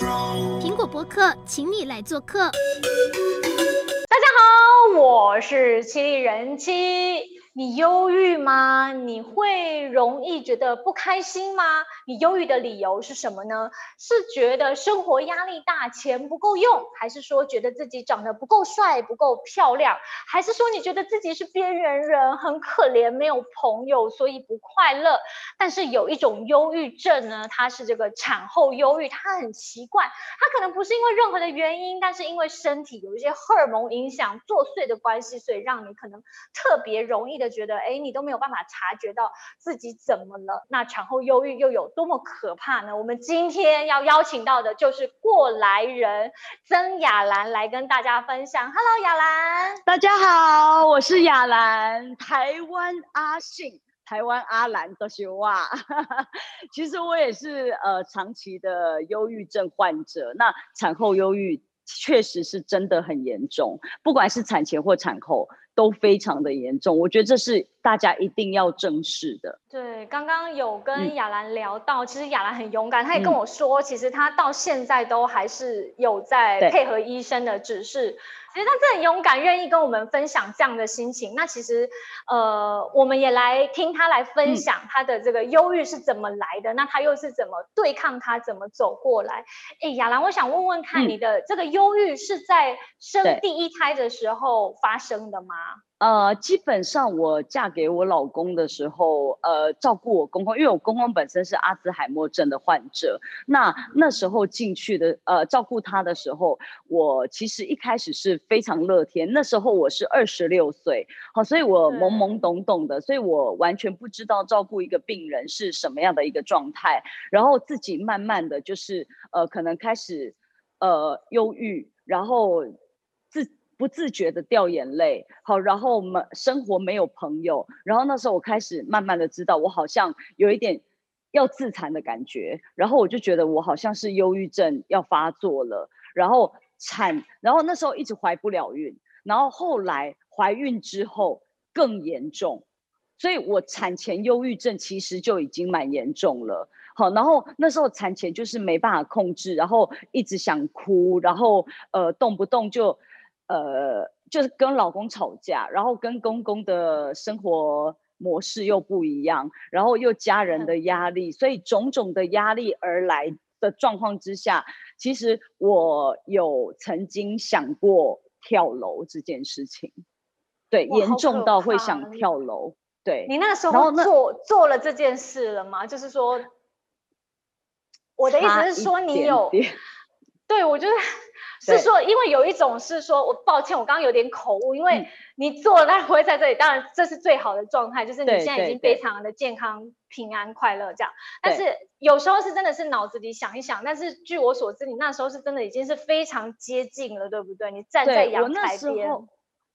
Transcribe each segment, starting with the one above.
苹果播客，请你来做客。大家好，我是七人妻。你忧郁吗？你会容易觉得不开心吗？你忧郁的理由是什么呢？是觉得生活压力大，钱不够用，还是说觉得自己长得不够帅、不够漂亮，还是说你觉得自己是边缘人，很可怜，没有朋友，所以不快乐？但是有一种忧郁症呢，它是这个产后忧郁，它很奇怪，它可能不是因为任何的原因，但是因为身体有一些荷尔蒙影响作祟的关系，所以让你可能特别容易的。觉得哎，你都没有办法察觉到自己怎么了？那产后忧郁又有多么可怕呢？我们今天要邀请到的就是过来人曾雅兰来跟大家分享。Hello，雅兰，大家好，我是雅兰，台湾阿信，台湾阿兰都是哇。其实我也是呃长期的忧郁症患者，那产后忧郁确实是真的很严重，不管是产前或产后。都非常的严重，我觉得这是大家一定要正视的。对，刚刚有跟雅兰聊到，嗯、其实雅兰很勇敢，她也跟我说，嗯、其实她到现在都还是有在配合医生的指示。其实他真的很勇敢，愿意跟我们分享这样的心情。那其实，呃，我们也来听他来分享他的这个忧郁是怎么来的，嗯、那他又是怎么对抗他，怎么走过来？哎，雅兰，我想问问看，你的这个忧郁是在生第一胎的时候发生的吗？呃，基本上我嫁给我老公的时候，呃，照顾我公公，因为我公公本身是阿兹海默症的患者。那那时候进去的，呃，照顾他的时候，我其实一开始是非常乐天。那时候我是二十六岁，好，所以我懵懵懂懂的，所以我完全不知道照顾一个病人是什么样的一个状态。然后自己慢慢的就是，呃，可能开始，呃，忧郁，然后。不自觉的掉眼泪，好，然后我们生活没有朋友，然后那时候我开始慢慢的知道，我好像有一点要自残的感觉，然后我就觉得我好像是忧郁症要发作了，然后产，然后那时候一直怀不了孕，然后后来怀孕之后更严重，所以我产前忧郁症其实就已经蛮严重了，好，然后那时候产前就是没办法控制，然后一直想哭，然后呃动不动就。呃，就是跟老公吵架，然后跟公公的生活模式又不一样，然后又家人的压力，所以种种的压力而来的状况之下，其实我有曾经想过跳楼这件事情，对，严重到会想跳楼。对，你那时候做做了这件事了吗？就是说，我的意思是说，你有，对，我觉得。是说，因为有一种是说，我抱歉，我刚刚有点口误，因为你做了，但不会在这里。当然，这是最好的状态，就是你现在已经非常的健康、平安、快乐这样。但是有时候是真的是脑子里想一想，但是据我所知，你那时候是真的已经是非常接近了，对不对？你站在阳台边。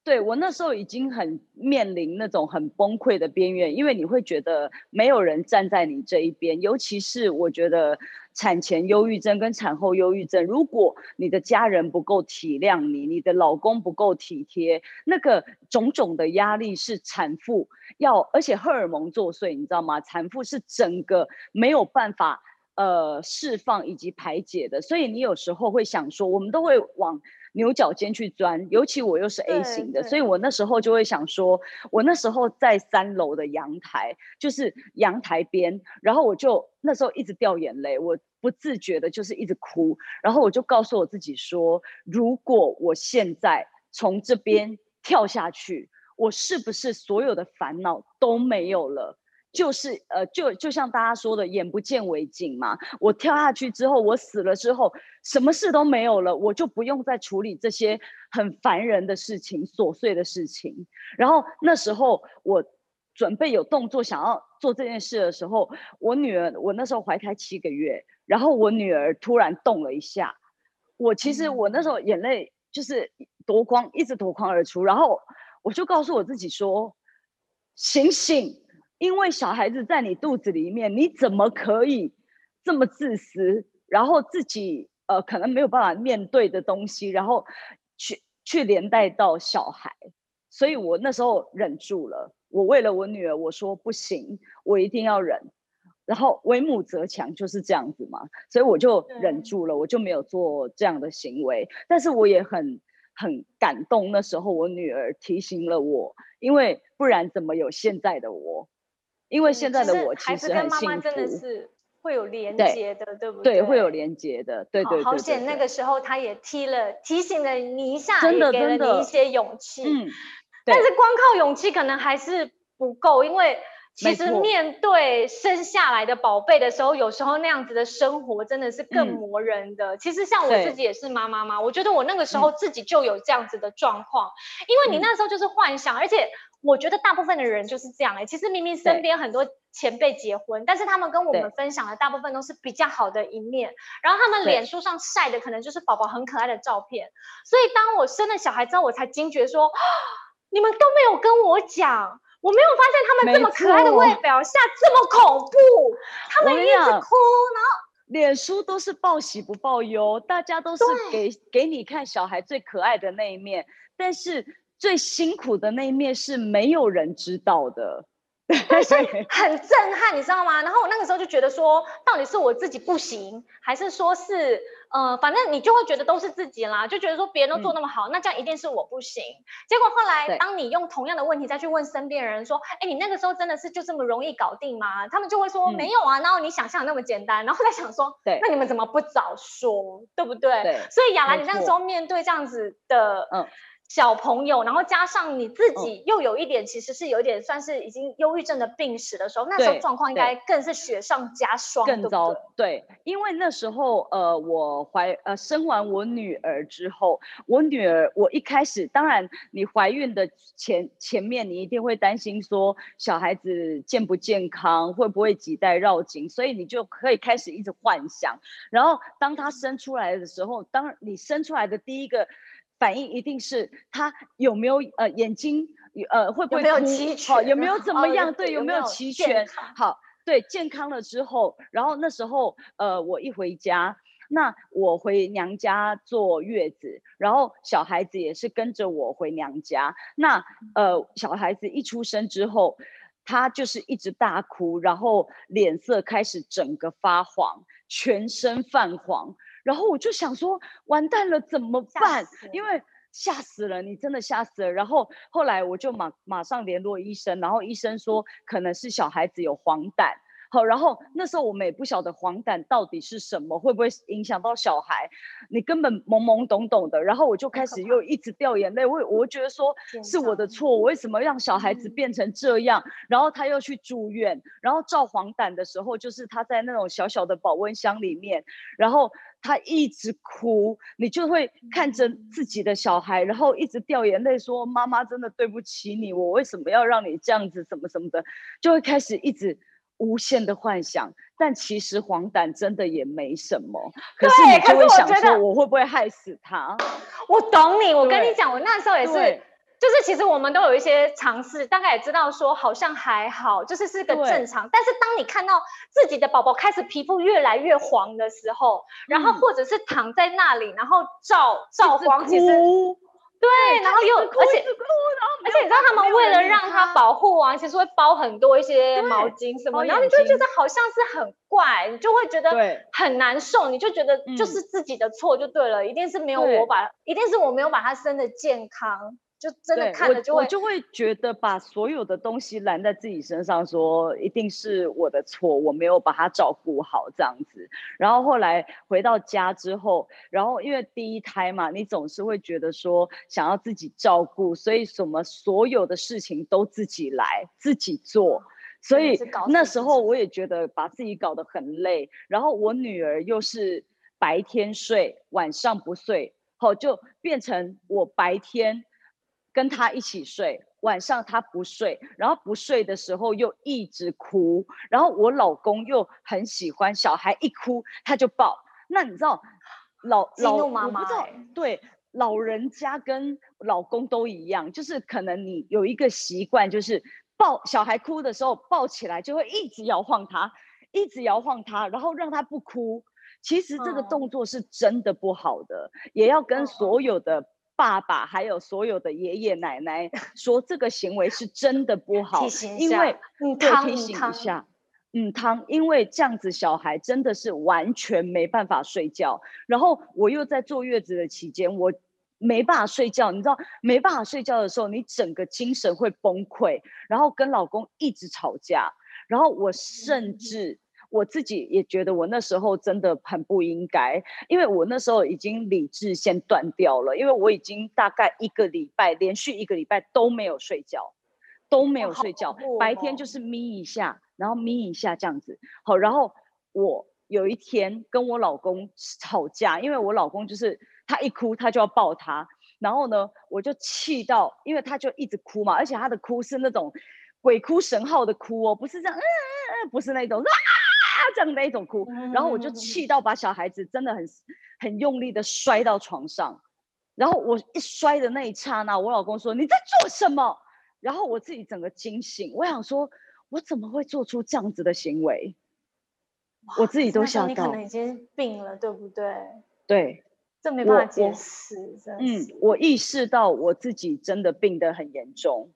对，我那时候已经很面临那种很崩溃的边缘，因为你会觉得没有人站在你这一边，尤其是我觉得产前忧郁症跟产后忧郁症，如果你的家人不够体谅你，你的老公不够体贴，那个种种的压力是产妇要，而且荷尔蒙作祟，你知道吗？产妇是整个没有办法呃释放以及排解的，所以你有时候会想说，我们都会往。牛角尖去钻，尤其我又是 A 型的，所以我那时候就会想说，我那时候在三楼的阳台，就是阳台边，然后我就那时候一直掉眼泪，我不自觉的就是一直哭，然后我就告诉我自己说，如果我现在从这边跳下去，我是不是所有的烦恼都没有了？就是呃，就就像大家说的，眼不见为净嘛。我跳下去之后，我死了之后，什么事都没有了，我就不用再处理这些很烦人的事情、琐碎的事情。然后那时候我准备有动作想要做这件事的时候，我女儿，我那时候怀胎七个月，然后我女儿突然动了一下，我其实我那时候眼泪就是夺眶，一直夺眶而出，然后我就告诉我自己说：醒醒！因为小孩子在你肚子里面，你怎么可以这么自私？然后自己呃可能没有办法面对的东西，然后去去连带到小孩。所以我那时候忍住了。我为了我女儿，我说不行，我一定要忍。然后为母则强就是这样子嘛，所以我就忍住了，我就没有做这样的行为。但是我也很很感动，那时候我女儿提醒了我，因为不然怎么有现在的我？因为现在的我其实很幸福。会有连接的，对，对不对？对，会有连接的，对对对。好险，那个时候他也踢了，提醒了你一下，真的也给了你一些勇气。嗯，但是光靠勇气可能还是不够，因为其实面对生下来的宝贝的时候，有时候那样子的生活真的是更磨人的。嗯、其实像我自己也是妈妈嘛，我觉得我那个时候自己就有这样子的状况，嗯、因为你那时候就是幻想，而且。我觉得大部分的人就是这样哎、欸，其实明明身边很多前辈结婚，但是他们跟我们分享的大部分都是比较好的一面，然后他们脸书上晒的可能就是宝宝很可爱的照片，所以当我生了小孩之后，我才惊觉说，你们都没有跟我讲，我没有发现他们这么可爱的外表下这么恐怖，他们一直哭，然后脸书都是报喜不报忧，大家都是给给你看小孩最可爱的那一面，但是。最辛苦的那一面是没有人知道的，但是很震撼，你知道吗？然后我那个时候就觉得说，到底是我自己不行，还是说是，呃，反正你就会觉得都是自己啦，就觉得说别人都做那么好，嗯、那这样一定是我不行。结果后来，当你用同样的问题再去问身边人说，哎，你那个时候真的是就这么容易搞定吗？他们就会说、嗯、没有啊，然后你想象那么简单，然后再想说，对，那你们怎么不早说，对不对？对，所以亚兰，你那个时候面对这样子的，嗯。小朋友，然后加上你自己又有一点，其实是有一点算是已经忧郁症的病史的时候，那时候状况应该更是雪上加霜，更糟。对，因为那时候呃，我怀呃生完我女儿之后，我女儿我一开始，当然你怀孕的前前面你一定会担心说小孩子健不健康，会不会脐带绕颈，所以你就可以开始一直幻想。然后当她生出来的时候，当你生出来的第一个。反应一定是他有没有呃眼睛呃会不会？好，有没有怎么样？哦、对，有没有齐全？好，对，健康了之后，然后那时候呃我一回家，那我回娘家坐月子，然后小孩子也是跟着我回娘家。那呃小孩子一出生之后，他就是一直大哭，然后脸色开始整个发黄，全身泛黄。然后我就想说，完蛋了怎么办？因为吓死了，你真的吓死了。然后后来我就马马上联络医生，然后医生说可能是小孩子有黄疸。好，然后那时候我们也不晓得黄疸到底是什么，会不会影响到小孩？你根本懵懵懂懂的。然后我就开始又一直掉眼泪，我我觉得说是我的错，我为什么让小孩子变成这样？然后他又去住院，然后照黄疸的时候，就是他在那种小小的保温箱里面，然后他一直哭，你就会看着自己的小孩，然后一直掉眼泪，说妈妈真的对不起你，我为什么要让你这样子，什么什么的，就会开始一直。无限的幻想，但其实黄疸真的也没什么。可是你就会想说，我会不会害死他？我懂你，我跟你讲，我那时候也是，就是其实我们都有一些尝试，大概也知道说好像还好，就是是个正常。但是当你看到自己的宝宝开始皮肤越来越黄的时候，然后或者是躺在那里，然后照照黄，其实。对，然后又而且而且你知道他们为了让他保护啊，其实会包很多一些毛巾什么，然后你就觉得好像是很怪，你就会觉得很难受，你就觉得就是自己的错就对了，一定是没有我把，一定是我没有把他生的健康。就真的看了就会，我就会觉得把所有的东西揽在自己身上，说一定是我的错，我没有把他照顾好这样子。然后后来回到家之后，然后因为第一胎嘛，你总是会觉得说想要自己照顾，所以什么所有的事情都自己来自己做，所以那时候我也觉得把自己搞得很累。然后我女儿又是白天睡，晚上不睡，好就变成我白天。跟他一起睡，晚上他不睡，然后不睡的时候又一直哭，然后我老公又很喜欢小孩一哭他就抱。那你知道，老老妈妈、欸、对老人家跟老公都一样，就是可能你有一个习惯，就是抱小孩哭的时候抱起来就会一直摇晃他，一直摇晃他，然后让他不哭。其实这个动作是真的不好的，嗯、也要跟所有的。爸爸还有所有的爷爷奶奶 说这个行为是真的不好，因为对提醒一下，嗯，汤，因为这样子小孩真的是完全没办法睡觉，然后我又在坐月子的期间，我没办法睡觉，你知道，没办法睡觉的时候，你整个精神会崩溃，然后跟老公一直吵架，然后我甚至我自己也觉得我那时候真的很不应该，因为我那时候已经理智先断掉了，因为我已经大概一个礼拜连续一个礼拜都没有睡觉，都没有睡觉，白天就是眯一下。然后眯一下这样子，好，然后我有一天跟我老公吵架，因为我老公就是他一哭他就要抱他，然后呢我就气到，因为他就一直哭嘛，而且他的哭是那种鬼哭神号的哭哦，不是这样，嗯嗯嗯，不是那种啊这样的一种哭，然后我就气到把小孩子真的很很用力的摔到床上，然后我一摔的那一刹那，我老公说你在做什么？然后我自己整个惊醒，我想说。我怎么会做出这样子的行为？我自己都想到，你可能已经病了，对不对？对，这没办法解释。嗯，我意识到我自己真的病得很严重，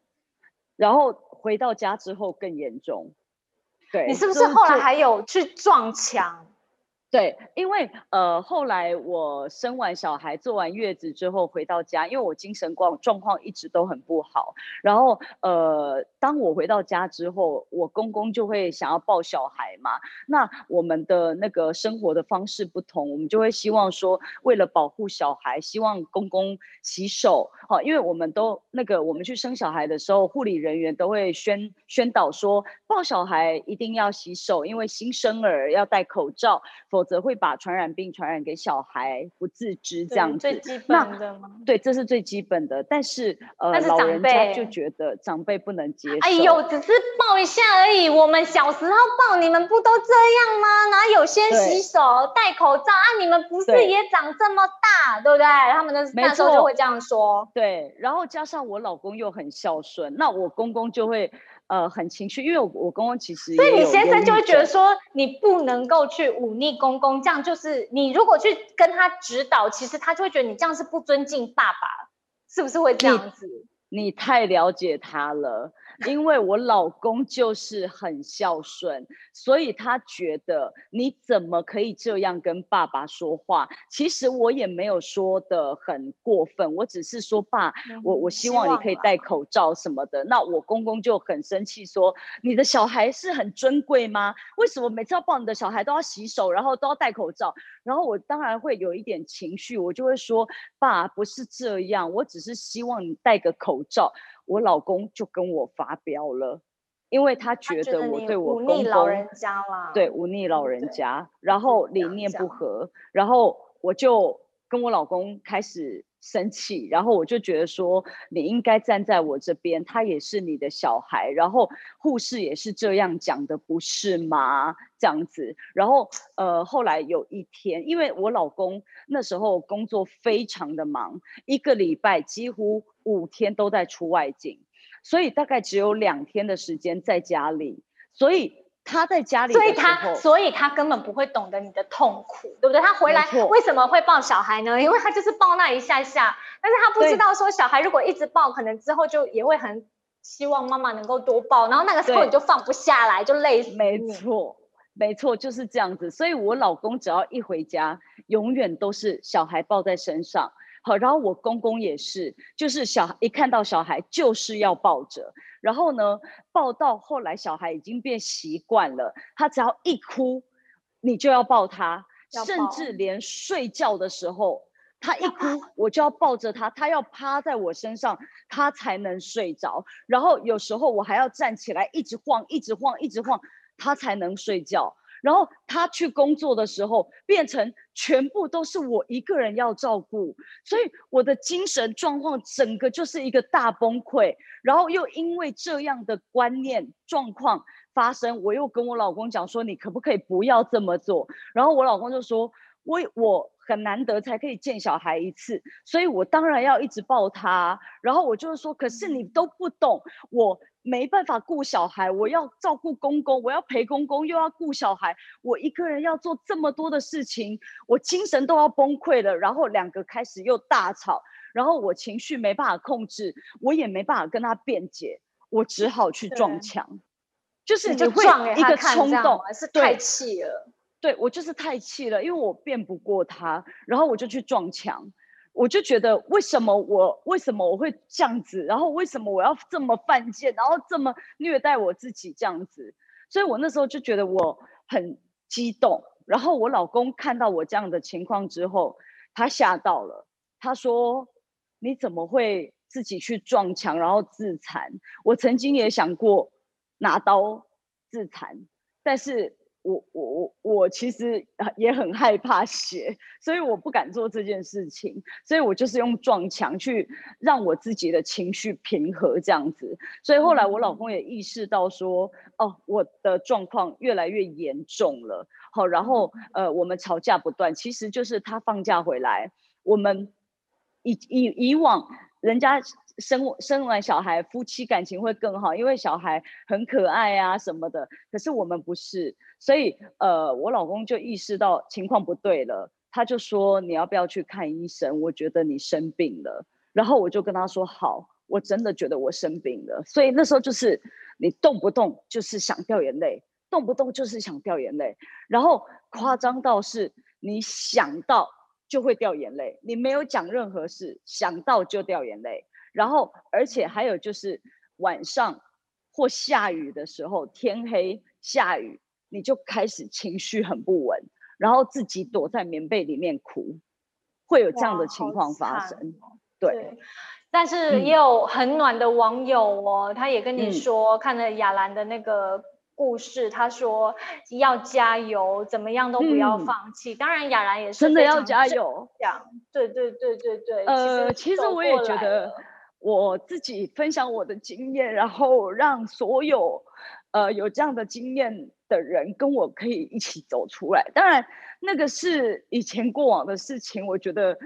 然后回到家之后更严重。对，你是不是后来还有去撞墙？对，因为呃，后来我生完小孩、坐完月子之后回到家，因为我精神状状况一直都很不好。然后呃，当我回到家之后，我公公就会想要抱小孩嘛。那我们的那个生活的方式不同，我们就会希望说，为了保护小孩，希望公公洗手。好，因为我们都那个，我们去生小孩的时候，护理人员都会宣宣导说，抱小孩一定要洗手，因为新生儿要戴口罩。否则会把传染病传染给小孩，不自知这样子。最基本的吗？对，这是最基本的。但是呃，但是老人家就觉得长辈不能接受。哎呦，只是抱一下而已。我们小时候抱，你们不都这样吗？哪有先洗手、戴口罩啊？你们不是也长这么大，对，对不对？他们的那时候就会这样说。对，然后加上我老公又很孝顺，那我公公就会。呃，很情绪，因为我我公公其实，所以你先生就会觉得说，你不能够去忤逆公公，这样就是你如果去跟他指导，其实他就会觉得你这样是不尊敬爸爸，是不是会这样子？你，你太了解他了。因为我老公就是很孝顺，所以他觉得你怎么可以这样跟爸爸说话？其实我也没有说的很过分，我只是说爸，我我希望你可以戴口罩什么的。那我公公就很生气，说你的小孩是很尊贵吗？为什么每次要抱你的小孩都要洗手，然后都要戴口罩？然后我当然会有一点情绪，我就会说爸，不是这样，我只是希望你戴个口罩。我老公就跟我发飙了，因为他觉得我对我公公，忤逆老人家啦，对，忤逆老人家，然后理念不合，然后我就跟我老公开始生气，然后我就觉得说，你应该站在我这边，他也是你的小孩，然后护士也是这样讲的，不是吗？这样子，然后呃，后来有一天，因为我老公那时候工作非常的忙，一个礼拜几乎。五天都在出外景，所以大概只有两天的时间在家里。所以他在家里，所以他所以他根本不会懂得你的痛苦，对不对？他回来为什么会抱小孩呢？因为他就是抱那一下下，但是他不知道说小孩如果一直抱，可能之后就也会很希望妈妈能够多抱，然后那个时候你就放不下来，就累死。没错，没错，就是这样子。所以我老公只要一回家，永远都是小孩抱在身上。好，然后我公公也是，就是小孩一看到小孩就是要抱着，然后呢，抱到后来小孩已经变习惯了，他只要一哭，你就要抱他，甚至连睡觉的时候，他一哭 我就要抱着他，他要趴在我身上，他才能睡着。然后有时候我还要站起来，一直晃，一直晃，一直晃，他才能睡觉。然后他去工作的时候，变成全部都是我一个人要照顾，所以我的精神状况整个就是一个大崩溃。然后又因为这样的观念状况发生，我又跟我老公讲说：“你可不可以不要这么做？”然后我老公就说：“我我很难得才可以见小孩一次，所以我当然要一直抱他。”然后我就是说：“可是你都不懂我。”没办法顾小孩，我要照顾公公，我要陪公公，又要顾小孩，我一个人要做这么多的事情，我精神都要崩溃了。然后两个开始又大吵，然后我情绪没办法控制，我也没办法跟他辩解，我只好去撞墙。就是你就会一个冲动，是太气了。对，我就是太气了，因为我辩不过他，然后我就去撞墙。我就觉得为什么我为什么我会这样子，然后为什么我要这么犯贱，然后这么虐待我自己这样子，所以我那时候就觉得我很激动。然后我老公看到我这样的情况之后，他吓到了，他说：“你怎么会自己去撞墙，然后自残？”我曾经也想过拿刀自残，但是。我我我我其实也很害怕血，所以我不敢做这件事情，所以我就是用撞墙去让我自己的情绪平和这样子。所以后来我老公也意识到说，哦，我的状况越来越严重了。好，然后呃，我们吵架不断，其实就是他放假回来，我们以以以往人家。生生完小孩，夫妻感情会更好，因为小孩很可爱啊什么的。可是我们不是，所以呃，我老公就意识到情况不对了，他就说，你要不要去看医生？我觉得你生病了。然后我就跟他说好，我真的觉得我生病了。所以那时候就是你动不动就是想掉眼泪，动不动就是想掉眼泪，然后夸张到是你想到就会掉眼泪，你没有讲任何事，想到就掉眼泪。然后，而且还有就是晚上或下雨的时候，天黑下雨，你就开始情绪很不稳，然后自己躲在棉被里面哭，会有这样的情况发生。对，对，但是也有很暖的网友哦，嗯、他也跟你说，看了雅兰的那个故事，他说要加油，怎么样都不要放弃。嗯、当然，雅兰也是真的要加油。对对对对对。呃，其实我也觉得。我自己分享我的经验，然后让所有，呃，有这样的经验的人跟我可以一起走出来。当然，那个是以前过往的事情，我觉得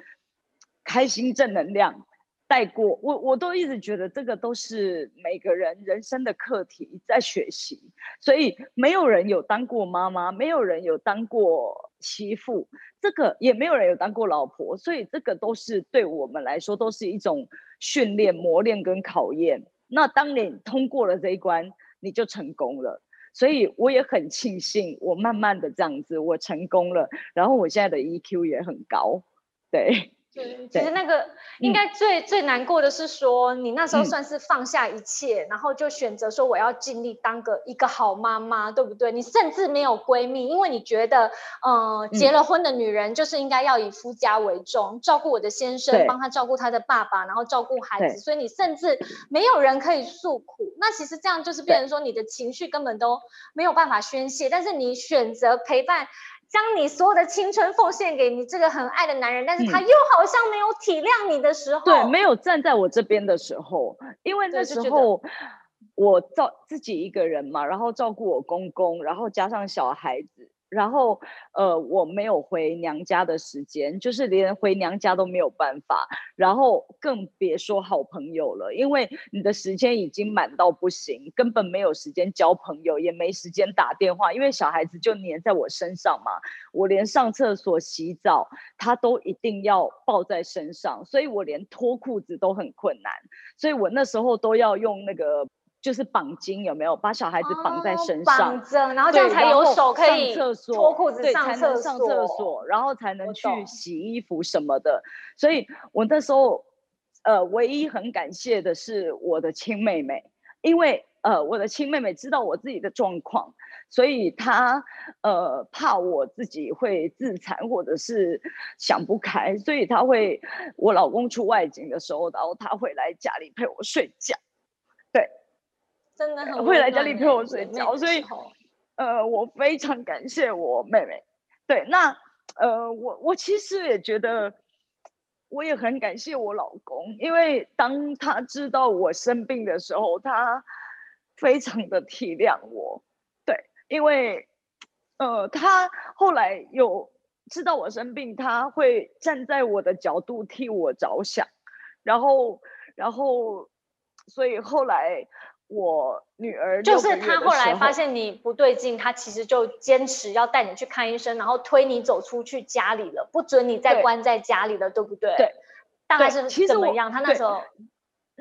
开心正能量带过。我我都一直觉得这个都是每个人人生的课题，在学习。所以没有人有当过妈妈，没有人有当过媳妇，这个也没有人有当过老婆，所以这个都是对我们来说都是一种。训练、磨练跟考验，那当你通过了这一关，你就成功了。所以我也很庆幸，我慢慢的这样子，我成功了。然后我现在的 EQ 也很高，对。对，其实那个应该最、嗯、最难过的是说，你那时候算是放下一切，嗯、然后就选择说我要尽力当个一个好妈妈，对不对？你甚至没有闺蜜，因为你觉得，呃，结了婚的女人就是应该要以夫家为重，嗯、照顾我的先生，帮他照顾他的爸爸，然后照顾孩子，所以你甚至没有人可以诉苦。那其实这样就是变成说你的情绪根本都没有办法宣泄，但是你选择陪伴。将你所有的青春奉献给你这个很爱的男人，但是他又好像没有体谅你的时候，嗯、对，没有站在我这边的时候，因为那时候我照自己一个人嘛，然后照顾我公公，然后加上小孩子。然后，呃，我没有回娘家的时间，就是连回娘家都没有办法，然后更别说好朋友了，因为你的时间已经满到不行，根本没有时间交朋友，也没时间打电话，因为小孩子就黏在我身上嘛，我连上厕所、洗澡，他都一定要抱在身上，所以我连脱裤子都很困难，所以我那时候都要用那个。就是绑巾有没有把小孩子绑在身上，绑着，然后这样才有手可以上厕所，脱裤子上厕所，上厕所，然后才能去洗衣服什么的。所以我那时候，呃，唯一很感谢的是我的亲妹妹，因为呃，我的亲妹妹知道我自己的状况，所以她呃怕我自己会自残或者是想不开，所以她会我老公出外景的时候，然后她会来家里陪我睡觉。真的很会来家里陪我睡觉，所以，呃，我非常感谢我妹妹。对，那呃，我我其实也觉得，我也很感谢我老公，因为当他知道我生病的时候，他非常的体谅我。对，因为呃，他后来有知道我生病，他会站在我的角度替我着想，然后，然后，所以后来。我女儿就是他后来发现你不对劲，他其实就坚持要带你去看医生，然后推你走出去家里了，不准你再关在家里了，对，对不对？对，大概是怎么样？他那时候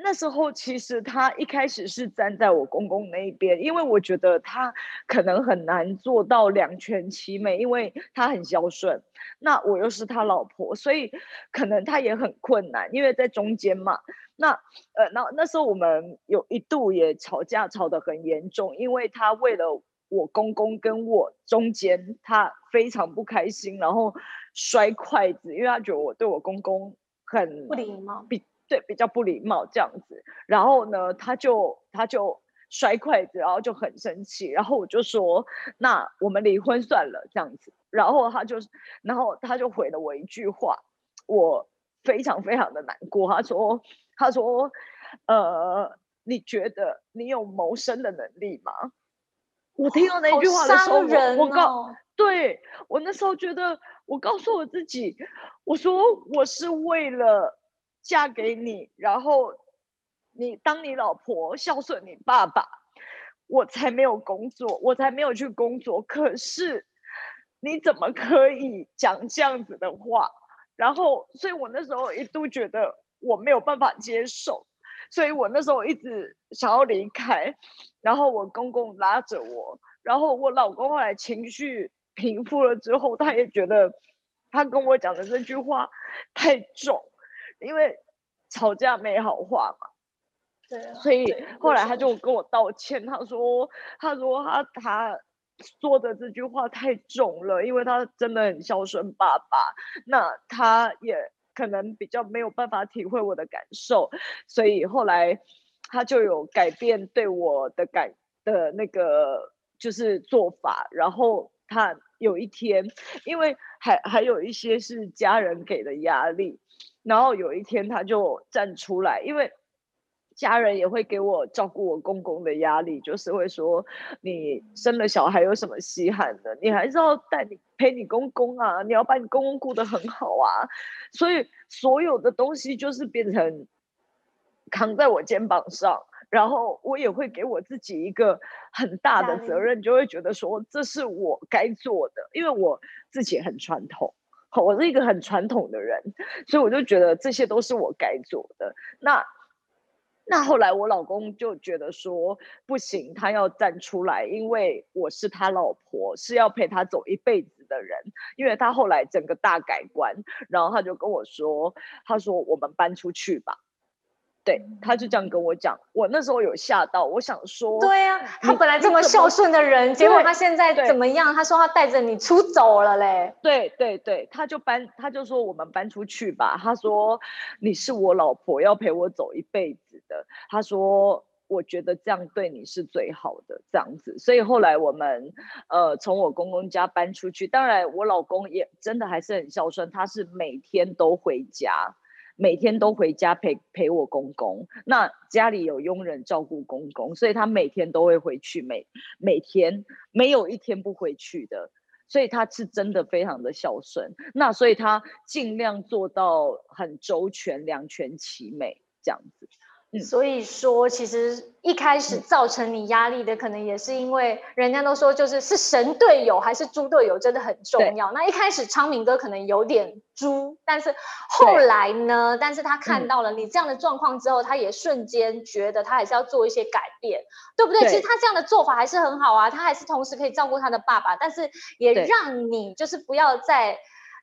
那时候其实他一开始是站在我公公那一边，因为我觉得他可能很难做到两全其美，因为他很孝顺，那我又是他老婆，所以可能他也很困难，因为在中间嘛。那呃，那那时候我们有一度也吵架，吵得很严重，因为他为了我公公跟我中间，他非常不开心，然后摔筷子，因为他觉得我对我公公很不礼貌，比对比较不礼貌这样子。然后呢，他就他就摔筷子，然后就很生气。然后我就说：“那我们离婚算了。”这样子。然后他就，然后他就回了我一句话，我非常非常的难过。他说：“他说，呃，你觉得你有谋生的能力吗？”我听到那句话的时候，哦、我告对我那时候觉得，我告诉我自己，我说我是为了嫁给你，然后你当你老婆孝顺你爸爸，我才没有工作，我才没有去工作。可是你怎么可以讲这样子的话？然后，所以我那时候一度觉得我没有办法接受。所以我那时候一直想要离开，然后我公公拉着我，然后我老公后来情绪平复了之后，他也觉得他跟我讲的这句话太重，因为吵架没好话嘛。对。所以后来他就跟我道歉，他说他说他他说的这句话太重了，因为他真的很孝顺爸爸，那他也。可能比较没有办法体会我的感受，所以后来他就有改变对我的感的那个就是做法。然后他有一天，因为还还有一些是家人给的压力，然后有一天他就站出来，因为。家人也会给我照顾我公公的压力，就是会说，你生了小孩有什么稀罕的？你还是要带你陪你公公啊，你要把你公公顾得很好啊。所以所有的东西就是变成扛在我肩膀上，然后我也会给我自己一个很大的责任，就会觉得说，这是我该做的，因为我自己很传统，我是一个很传统的人，所以我就觉得这些都是我该做的。那。那后来我老公就觉得说不行，他要站出来，因为我是他老婆，是要陪他走一辈子的人。因为他后来整个大改观，然后他就跟我说：“他说我们搬出去吧。”对，他就这样跟我讲。我那时候有吓到，我想说，对呀、啊，他本来这么孝顺的人，结果他现在怎么样？他说他带着你出走了嘞。对对对，他就搬，他就说我们搬出去吧。他说你是我老婆，要陪我走一辈子的。他说我觉得这样对你是最好的，这样子。所以后来我们呃从我公公家搬出去，当然我老公也真的还是很孝顺，他是每天都回家。每天都回家陪陪我公公，那家里有佣人照顾公公，所以他每天都会回去，每每天没有一天不回去的，所以他是真的非常的孝顺。那所以他尽量做到很周全，两全其美这样子。所以说，其实一开始造成你压力的，可能也是因为人家都说，就是是神队友还是猪队友，真的很重要。那一开始昌明哥可能有点猪，但是后来呢？但是他看到了你这样的状况之后，他也瞬间觉得他还是要做一些改变，对不对？对。其实他这样的做法还是很好啊，他还是同时可以照顾他的爸爸，但是也让你就是不要再。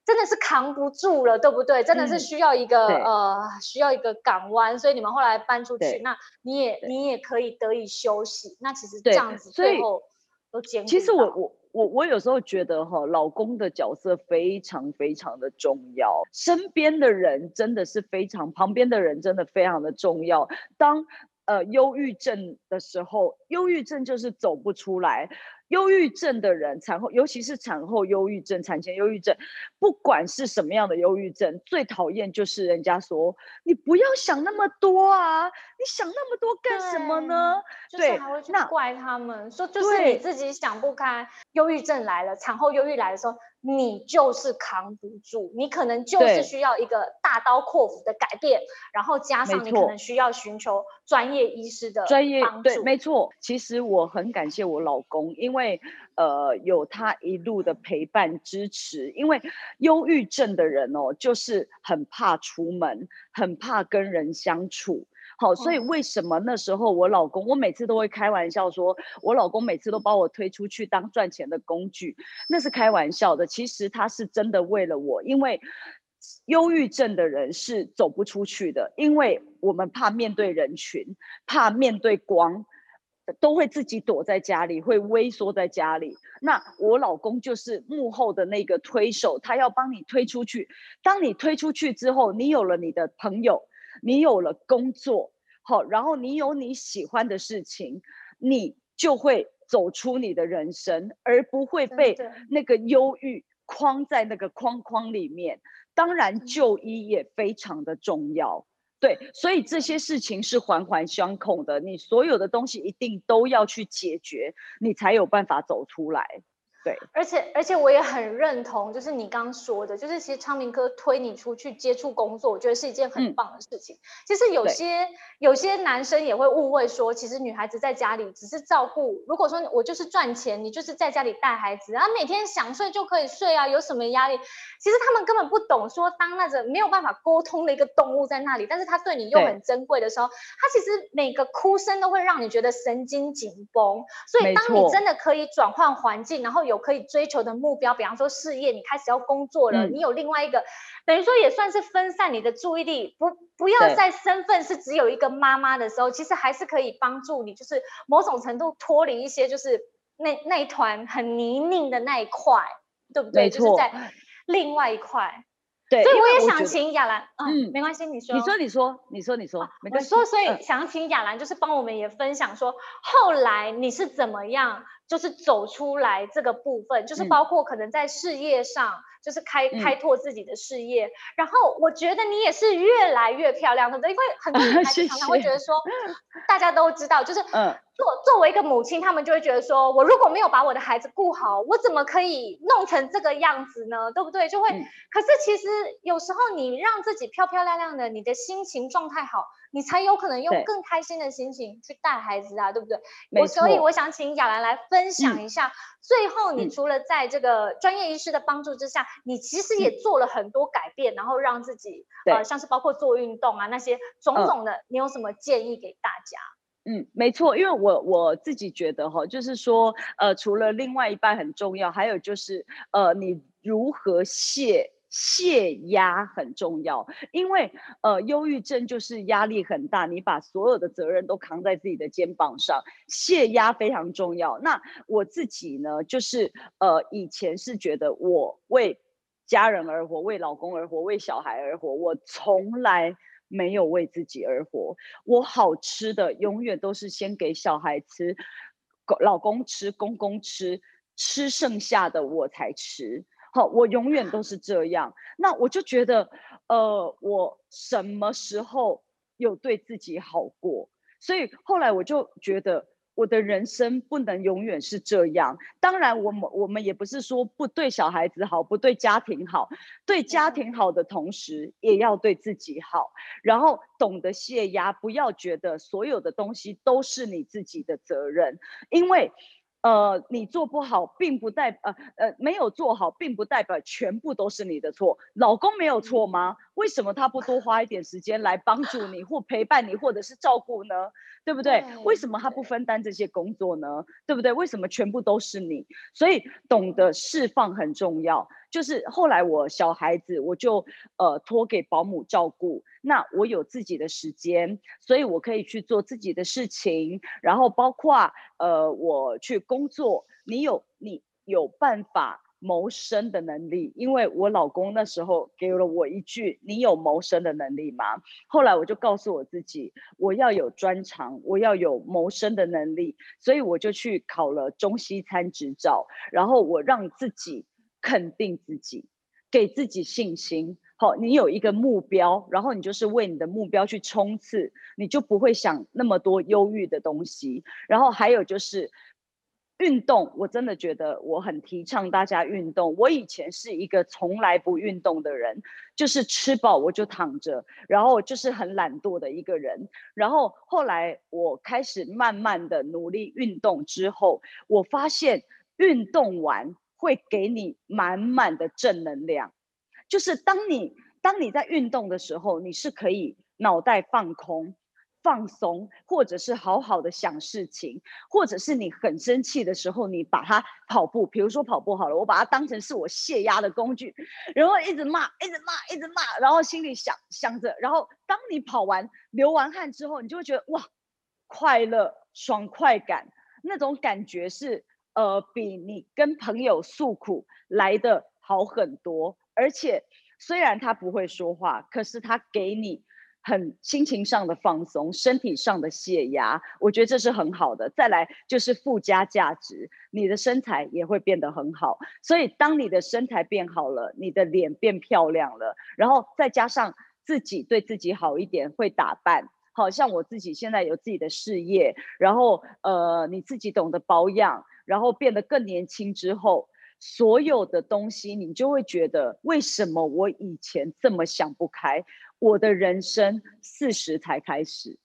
真的是扛不住了，对不对？真的是需要一个、嗯、呃，需要一个港湾，所以你们后来搬出去，那你也你也可以得以休息。那其实这样子最后都兼顾。其实我我我我有时候觉得哈，老公的角色非常非常的重要，身边的人真的是非常，旁边的人真的非常的重要。当呃忧郁症的时候，忧郁症就是走不出来。忧郁症的人，产后尤其是产后忧郁症、产前忧郁症，不管是什么样的忧郁症，最讨厌就是人家说你不要想那么多啊，你想那么多干什么呢？对，就是还会去怪他们，说就是你自己想不开，忧郁症来了，产后忧郁来的时候。你就是扛不住，你可能就是需要一个大刀阔斧的改变，然后加上你可能需要寻求专业医师的专业对，没错。其实我很感谢我老公，因为呃有他一路的陪伴支持。因为忧郁症的人哦，就是很怕出门，很怕跟人相处。好，所以为什么那时候我老公，我每次都会开玩笑说，我老公每次都把我推出去当赚钱的工具，那是开玩笑的。其实他是真的为了我，因为忧郁症的人是走不出去的，因为我们怕面对人群，怕面对光。都会自己躲在家里，会萎缩在家里。那我老公就是幕后的那个推手，他要帮你推出去。当你推出去之后，你有了你的朋友，你有了工作，好，然后你有你喜欢的事情，你就会走出你的人生，而不会被那个忧郁框在那个框框里面。当然，就医也非常的重要。对，所以这些事情是环环相扣的，你所有的东西一定都要去解决，你才有办法走出来。对，而且而且我也很认同，就是你刚刚说的，就是其实昌明哥推你出去接触工作，我觉得是一件很棒的事情。嗯、其实有些有些男生也会误会说，其实女孩子在家里只是照顾，如果说我就是赚钱，你就是在家里带孩子，然后每天想睡就可以睡啊，有什么压力？其实他们根本不懂，说当那个没有办法沟通的一个动物在那里，但是他对你又很珍贵的时候，他其实每个哭声都会让你觉得神经紧绷。所以当你真的可以转换环境，然后有可以追求的目标，比方说事业，你开始要工作了，嗯、你有另外一个，等于说也算是分散你的注意力，不不要在身份是只有一个妈妈的时候，其实还是可以帮助你，就是某种程度脱离一些，就是那那一团很泥泞的那一块，对不对？就是在另外一块，对，所以我也想请雅兰，嗯，没关系，你说，你说，你说，你说，你说，没关系。我说，所以想请雅兰，就是帮我们也分享说，后来你是怎么样，就是走出来这个部分，就是包括可能在事业上。就是开开拓自己的事业，嗯，然后我觉得你也是越来越漂亮，对不对？因为很多女孩子常常会觉得说，大家都知道，就是作作为一个母亲，他们就会觉得说，我如果没有把我的孩子顾好，我怎么可以弄成这个样子呢？对不对？就会，嗯，可是其实有时候你让自己漂漂亮亮的，你的心情状态好，你才有可能用更开心的心情去带孩子啊，对，对不对？我所以我想请雅兰来分享一下，嗯，最后你除了在这个专业医师的帮助之下。你其实也做了很多改变，嗯、然后让自己呃，像是包括做运动啊那些种种的，你有什么建议给大家？嗯，没错，因为我我自己觉得哈，就是说呃，除了另外一半很重要，还有就是呃，你如何卸泄压很重要，因为呃，忧郁症就是压力很大，你把所有的责任都扛在自己的肩膀上，泄压非常重要。那我自己呢，就是呃，以前是觉得我为家人而活，为老公而活，为小孩而活。我从来没有为自己而活。我好吃的永远都是先给小孩吃，老公吃，公公吃，吃剩下的我才吃。好，我永远都是这样。那我就觉得，呃，我什么时候有对自己好过？所以后来我就觉得。我的人生不能永远是这样。当然，我们我们也不是说不对小孩子好，不对家庭好，对家庭好的同时，也要对自己好。然后懂得卸压，不要觉得所有的东西都是你自己的责任，因为。呃，你做不好，并不代呃呃没有做好，并不代表全部都是你的错。老公没有错吗？为什么他不多花一点时间来帮助你，或陪伴你，或者是照顾呢？对不对？为什么他不分担这些工作呢？对不对？为什么全部都是你？所以懂得释放很重要。就是后来我小孩子，我就呃托给保姆照顾。那我有自己的时间，所以我可以去做自己的事情，然后包括呃我去工作。你有你有办法谋生的能力，因为我老公那时候给了我一句：“你有谋生的能力吗？”后来我就告诉我自己，我要有专长，我要有谋生的能力，所以我就去考了中西餐执照，然后我让自己。肯定自己，给自己信心。好，你有一个目标，然后你就是为你的目标去冲刺，你就不会想那么多忧郁的东西。然后还有就是运动，我真的觉得我很提倡大家运动。我以前是一个从来不运动的人，就是吃饱我就躺着，然后就是很懒惰的一个人。然后后来我开始慢慢的努力运动之后，我发现运动完。会给你满满的正能量，就是当你当你在运动的时候，你是可以脑袋放空，放松，或者是好好的想事情，或者是你很生气的时候，你把它跑步，比如说跑步好了，我把它当成是我泄压的工具，然后一直骂，一直骂，一直骂，然后心里想想着，然后当你跑完流完汗之后，你就会觉得哇，快乐、爽快感，那种感觉是呃，比你跟朋友诉苦来的好很多，而且虽然他不会说话，可是他给你。很心情上的放松，身体上的泄压，我觉得这是很好的。再来就是附加价值，你的身材也会变得很好。所以当你的身材变好了，你的脸变漂亮了，然后再加上自己对自己好一点，会打扮，好像我自己现在有自己的事业，然后呃你自己懂得保养，然后变得更年轻之后，所有的东西你就会觉得，为什么我以前这么想不开？我的人生四十才开始，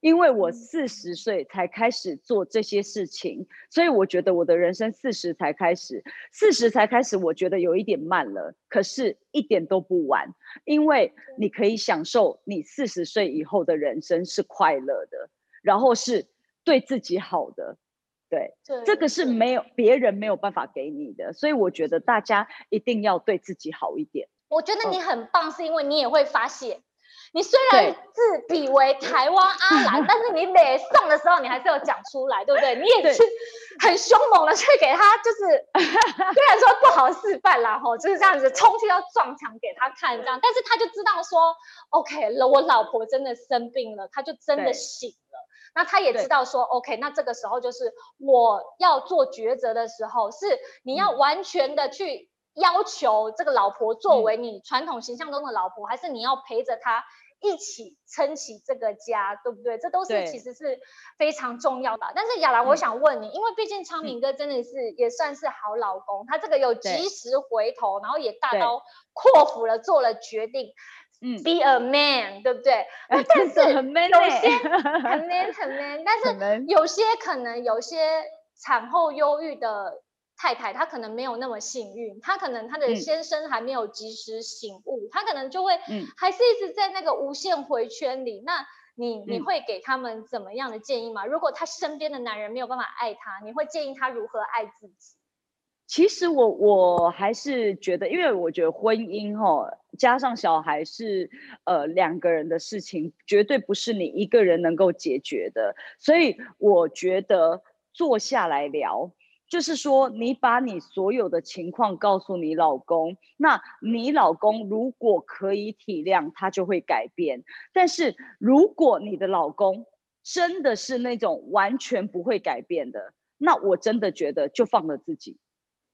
因为我四十岁才开始做这些事情，所以我觉得我的人生四十才开始，四十才开始，我觉得有一点慢了，可是一点都不晚，因为你可以享受你四十岁以后的人生是快乐的，然后是对自己好的，对，这个是没有别人没有办法给你的，所以我觉得大家一定要对自己好一点。我觉得你很棒，是因为你也会发泄。你虽然自比为台湾阿兰，但是你每送的时候，你还是有讲出来，对不对？你也是很凶猛的去给他，就是 虽然说不好示范啦，吼，就是这样子冲去要撞墙给他看，这样，但是他就知道说，OK 了，我老婆真的生病了，他就真的醒了。那他也知道说，OK，那这个时候就是我要做抉择的时候，是你要完全的去。要求这个老婆作为你传统形象中的老婆，嗯、还是你要陪着她一起撑起这个家，对不对？这都是其实是非常重要的。但是亚兰，我想问你，嗯、因为毕竟昌明哥真的是、嗯、也算是好老公，他这个有及时回头，然后也大刀阔斧的做了决定，嗯，be a man，对不对？但是有 man 很 man，很 man，但是有些可能有些产后忧郁的。太太，她可能没有那么幸运，她可能她的先生还没有及时醒悟，她、嗯、可能就会，还是一直在那个无限回圈里。嗯、那你你会给他们怎么样的建议吗？如果她身边的男人没有办法爱她，你会建议他如何爱自己？其实我我还是觉得，因为我觉得婚姻哈，加上小孩是呃两个人的事情，绝对不是你一个人能够解决的。所以我觉得坐下来聊。就是说，你把你所有的情况告诉你老公，那你老公如果可以体谅，他就会改变。但是如果你的老公真的是那种完全不会改变的，那我真的觉得就放了自己，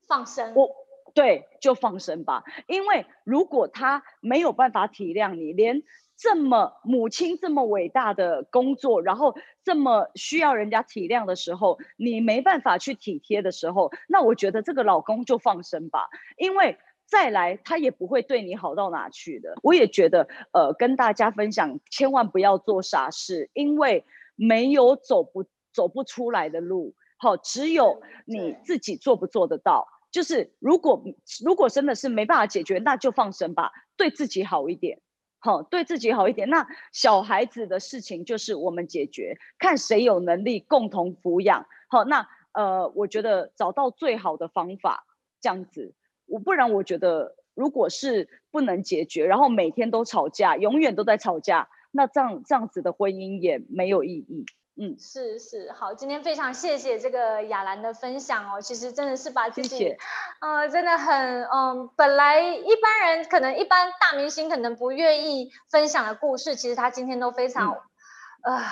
放生。我对，就放生吧。因为如果他没有办法体谅你，连。这么母亲这么伟大的工作，然后这么需要人家体谅的时候，你没办法去体贴的时候，那我觉得这个老公就放生吧，因为再来他也不会对你好到哪去的。我也觉得，呃，跟大家分享，千万不要做傻事，因为没有走不走不出来的路，好，只有你自己做不做得到。就是如果如果真的是没办法解决，那就放生吧，对自己好一点。好，对自己好一点。那小孩子的事情就是我们解决，看谁有能力共同抚养。好，那呃，我觉得找到最好的方法，这样子。我不然我觉得，如果是不能解决，然后每天都吵架，永远都在吵架，那这样这样子的婚姻也没有意义。嗯，是是，好，今天非常谢谢这个亚兰的分享哦，其实真的是把自己，谢谢呃，真的很，嗯、呃，本来一般人可能一般大明星可能不愿意分享的故事，其实他今天都非常，嗯、呃。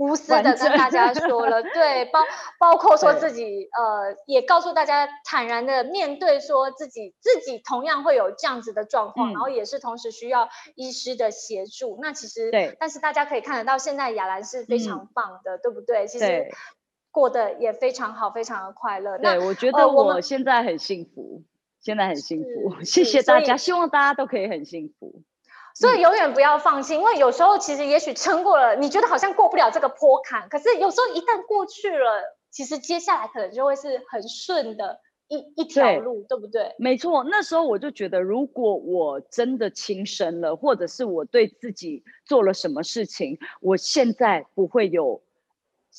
无私的跟大家说了，对，包 包括说自己，呃，也告诉大家坦然的面对，说自己自己同样会有这样子的状况，嗯、然后也是同时需要医师的协助。那其实，对，但是大家可以看得到，现在雅兰是非常棒的，嗯、对不对？其实过得也非常好，非常的快乐。对，我觉得我现在很幸福，现在很幸福，谢谢大家，希望大家都可以很幸福。所以永远不要放弃，因为有时候其实也许撑过了，你觉得好像过不了这个坡坎，可是有时候一旦过去了，其实接下来可能就会是很顺的一一条路，对，对不对？没错，那时候我就觉得，如果我真的轻生了，或者是我对自己做了什么事情，我现在不会有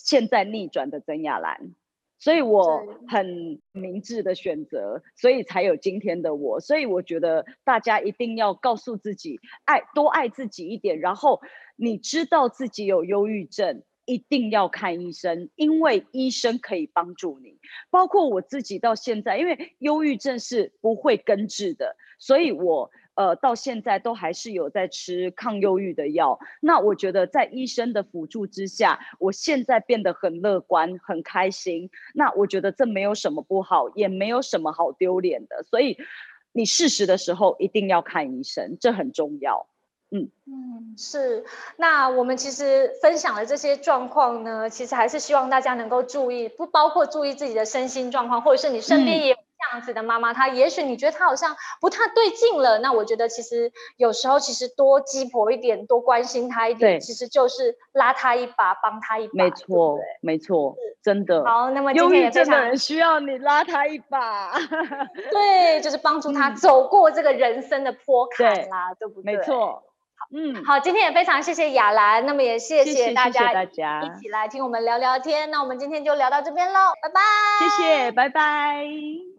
现在逆转的曾雅兰。所以我很明智的选择，所以才有今天的我。所以我觉得大家一定要告诉自己，爱多爱自己一点。然后你知道自己有忧郁症，一定要看医生，因为医生可以帮助你。包括我自己到现在，因为忧郁症是不会根治的，所以我。呃，到现在都还是有在吃抗忧郁的药。那我觉得在医生的辅助之下，我现在变得很乐观、很开心。那我觉得这没有什么不好，也没有什么好丢脸的。所以你适时的时候一定要看医生，这很重要。嗯嗯，是。那我们其实分享的这些状况呢，其实还是希望大家能够注意，不包括注意自己的身心状况，或者是你身边也。这样子的妈妈，她也许你觉得她好像不太对劲了，那我觉得其实有时候其实多鸡婆一点，多关心她一点，其实就是拉她一把，帮她一把。没错，对对没错，真的。好，那么今天也非常需要你拉她一把。对，就是帮助她走过这个人生的坡坎啦，对，对不对？没错。嗯，好，今天也非常谢谢雅兰，那么也谢谢大家，谢谢大家一起来听我们聊聊天，那我们今天就聊到这边喽，拜拜。谢谢，拜拜。